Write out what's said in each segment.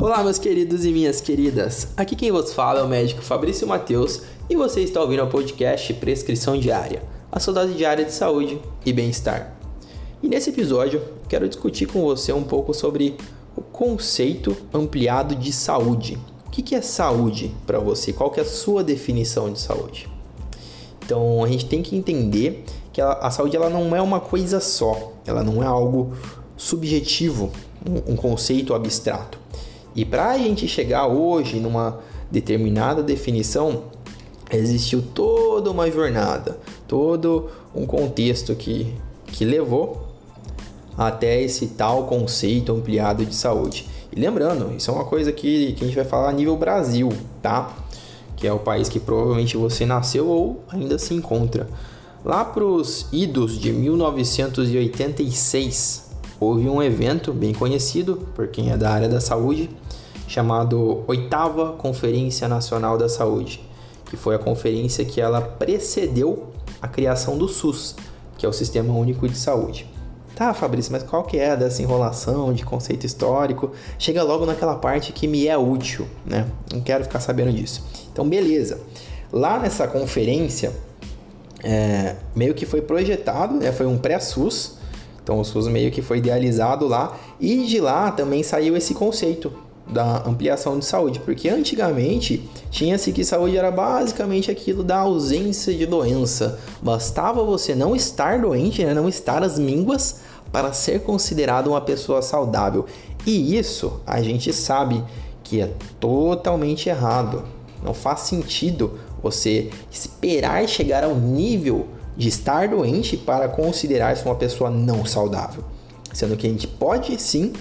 Olá, meus queridos e minhas queridas. Aqui quem vos fala é o médico Fabrício Mateus e você está ouvindo o podcast Prescrição Diária, a saudade diária de saúde e bem-estar. E nesse episódio, quero discutir com você um pouco sobre o conceito ampliado de saúde. O que é saúde para você? Qual que é a sua definição de saúde? Então, a gente tem que entender que a, saúde ela não é uma coisa só, ela não é algo subjetivo, um conceito abstrato. E para a gente chegar hoje numa determinada definição, existiu toda uma jornada, todo um contexto que, que levou até esse tal conceito ampliado de saúde. E lembrando, isso é uma coisa que, que a gente vai falar a nível Brasil, tá? Que é o país que provavelmente você nasceu ou ainda se encontra. Lá para os idos de 1986, houve um evento bem conhecido por quem é da área da saúde, chamado Oitava Conferência Nacional da Saúde, que foi a conferência que ela precedeu a criação do SUS, que é o Sistema Único de Saúde. Tá, Fabrício, mas qual que é dessa enrolação de conceito histórico? Chega logo naquela parte que me é útil, né? Não quero ficar sabendo disso. Então, beleza. Lá nessa conferência, é, meio que foi projetado, né? Foi um pré-SUS, então o SUS meio que foi idealizado lá e de lá também saiu esse conceito da ampliação de saúde, porque antigamente tinha-se que saúde era basicamente aquilo da ausência de doença. Bastava você não estar doente, né, não estar às mínguas para ser considerado uma pessoa saudável. E isso a gente sabe que é totalmente errado. Não faz sentido você esperar chegar ao nível de estar doente para considerar-se uma pessoa não saudável. Sendo que a gente pode sim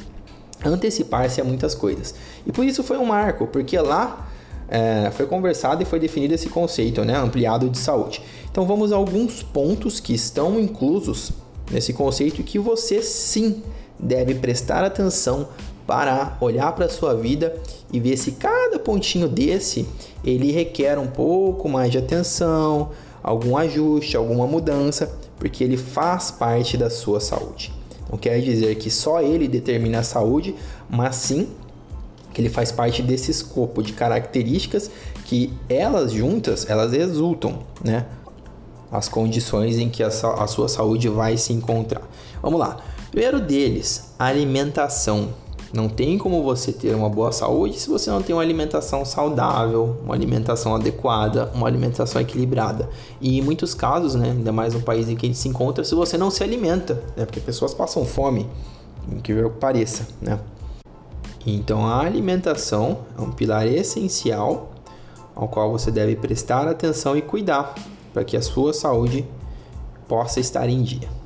antecipar-se a muitas coisas. E por isso foi um marco, porque lá é, foi conversado e foi definido esse conceito né, ampliado de saúde. Então vamos a alguns pontos que estão inclusos nesse conceito que você sim deve prestar atenção para olhar para a sua vida e ver se cada pontinho desse ele requer um pouco mais de atenção, algum ajuste, alguma mudança, porque ele faz parte da sua saúde. Não quer dizer que só ele determina a saúde, mas sim que ele faz parte desse escopo de características que elas juntas, elas resultam, né? As condições em que a, a sua saúde vai se encontrar. Vamos lá. Primeiro deles, alimentação. Não tem como você ter uma boa saúde se você não tem uma alimentação saudável, uma alimentação adequada, uma alimentação equilibrada. E em muitos casos, né, ainda mais no país em que a gente se encontra, se você não se alimenta, né, porque pessoas passam fome, o que pareça, né? Então a alimentação é um pilar essencial ao qual você deve prestar atenção e cuidar para que a sua saúde possa estar em dia.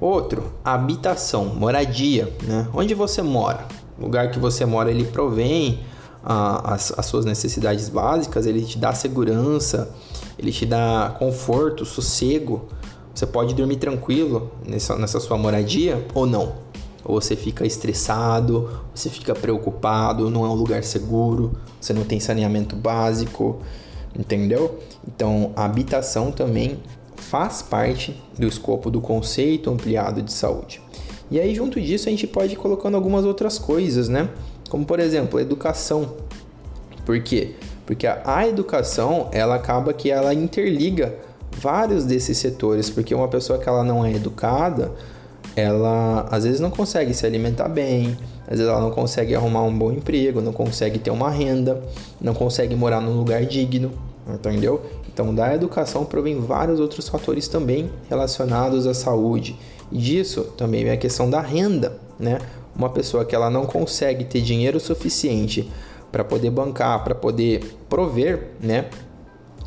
Outro, habitação, moradia, né? Onde você mora? O lugar que você mora ele provém ah, as, as suas necessidades básicas, ele te dá segurança, ele te dá conforto, sossego. Você pode dormir tranquilo nessa, nessa sua moradia ou não. Ou você fica estressado, você fica preocupado, não é um lugar seguro, você não tem saneamento básico, entendeu? Então, a habitação também faz parte do escopo do conceito ampliado de saúde. E aí, junto disso, a gente pode ir colocando algumas outras coisas, né? Como, por exemplo, a educação. Por quê? Porque a educação, ela acaba que ela interliga vários desses setores, porque uma pessoa que ela não é educada, ela às vezes não consegue se alimentar bem, às vezes ela não consegue arrumar um bom emprego, não consegue ter uma renda, não consegue morar num lugar digno, entendeu? Então, da educação provém vários outros fatores também relacionados à saúde. E disso também vem a questão da renda, né? Uma pessoa que ela não consegue ter dinheiro suficiente para poder bancar, para poder prover, né?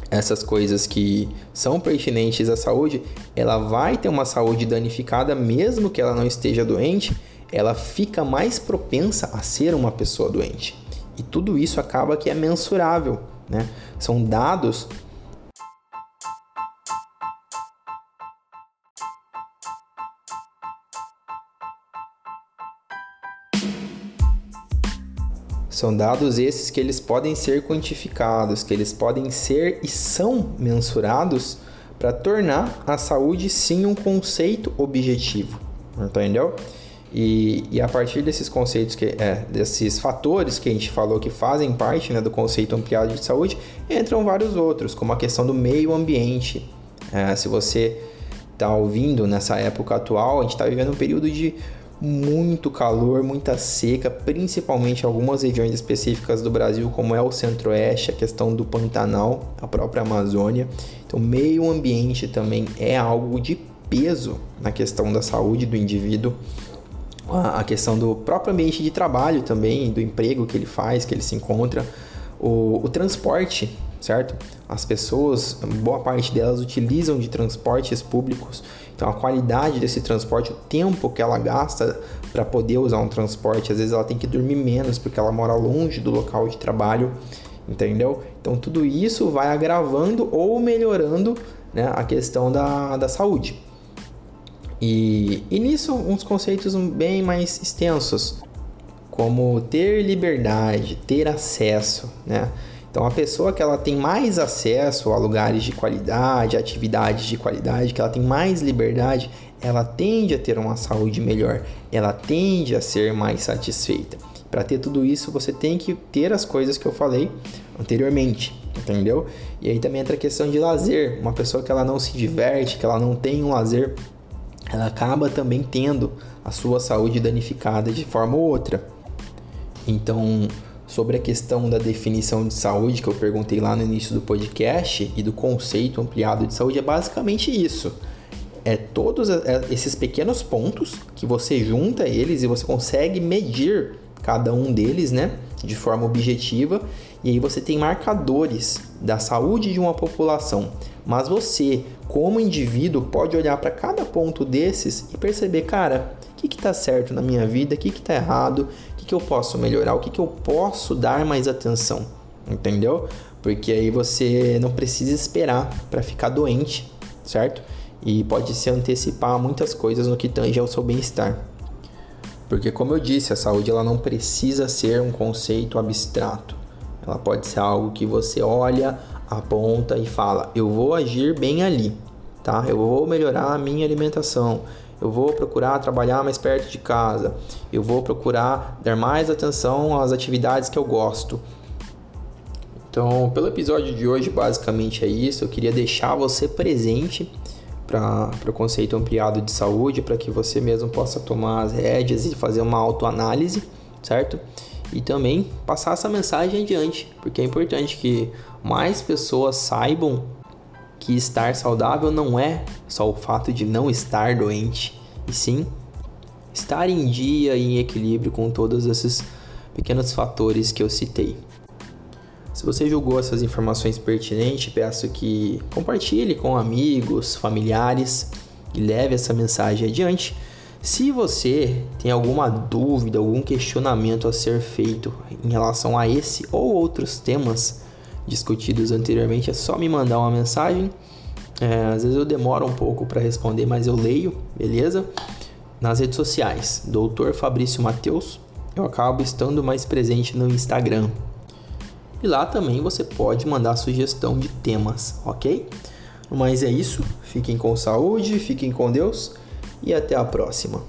Essas coisas que são pertinentes à saúde, ela vai ter uma saúde danificada mesmo que ela não esteja doente, ela fica mais propensa a ser uma pessoa doente. E tudo isso acaba que é mensurável, né? São dados São dados esses que eles podem ser quantificados, que eles podem ser e são mensurados para tornar a saúde sim um conceito objetivo, entendeu? E, e a partir desses conceitos, que, é, desses fatores que a gente falou que fazem parte né, do conceito ampliado de saúde, entram vários outros, como a questão do meio ambiente. É, se você está ouvindo nessa época atual, a gente está vivendo um período de muito calor, muita seca, principalmente algumas regiões específicas do Brasil, como é o Centro-Oeste, a questão do Pantanal, a própria Amazônia. Então, meio ambiente também é algo de peso na questão da saúde do indivíduo a questão do próprio ambiente de trabalho também, do emprego que ele faz, que ele se encontra, o, o transporte, certo? As pessoas, boa parte delas utilizam de transportes públicos, então a qualidade desse transporte, o tempo que ela gasta para poder usar um transporte, às vezes ela tem que dormir menos porque ela mora longe do local de trabalho, entendeu? Então tudo isso vai agravando ou melhorando né, a questão da, da saúde. E, e nisso, uns conceitos bem mais extensos, como ter liberdade, ter acesso, né? Então, a pessoa que ela tem mais acesso a lugares de qualidade, atividades de qualidade, que ela tem mais liberdade, ela tende a ter uma saúde melhor, ela tende a ser mais satisfeita. Para ter tudo isso, você tem que ter as coisas que eu falei anteriormente, entendeu? E aí também entra a questão de lazer. Uma pessoa que ela não se diverte, que ela não tem um lazer ela acaba também tendo a sua saúde danificada de forma ou outra. Então, sobre a questão da definição de saúde que eu perguntei lá no início do podcast e do conceito ampliado de saúde, é basicamente isso. É todos esses pequenos pontos que você junta eles e você consegue medir cada um deles, né, de forma objetiva, e aí você tem marcadores da saúde de uma população. Mas você, como indivíduo, pode olhar para cada ponto desses e perceber, cara, o que está certo na minha vida, o que está errado, o que, que eu posso melhorar, o que, que eu posso dar mais atenção, entendeu? Porque aí você não precisa esperar para ficar doente, certo? E pode se antecipar muitas coisas no que tange ao seu bem-estar. Porque como eu disse, a saúde ela não precisa ser um conceito abstrato. Ela pode ser algo que você olha, aponta e fala: eu vou agir bem ali, tá? Eu vou melhorar a minha alimentação. Eu vou procurar trabalhar mais perto de casa. Eu vou procurar dar mais atenção às atividades que eu gosto. Então, pelo episódio de hoje, basicamente é isso. Eu queria deixar você presente para o conceito ampliado de saúde, para que você mesmo possa tomar as rédeas e fazer uma autoanálise, certo? E também passar essa mensagem adiante, porque é importante que mais pessoas saibam que estar saudável não é só o fato de não estar doente, e sim estar em dia e em equilíbrio com todos esses pequenos fatores que eu citei. Se você julgou essas informações pertinentes, peço que compartilhe com amigos, familiares e leve essa mensagem adiante. Se você tem alguma dúvida, algum questionamento a ser feito em relação a esse ou outros temas, discutidos anteriormente, é só me mandar uma mensagem. É, às vezes eu demoro um pouco para responder, mas eu leio, beleza? Nas redes sociais, Dr. Fabrício Mateus, eu acabo estando mais presente no Instagram. E lá também você pode mandar sugestão de temas, ok? Mas é isso, fiquem com saúde, fiquem com Deus e até a próxima.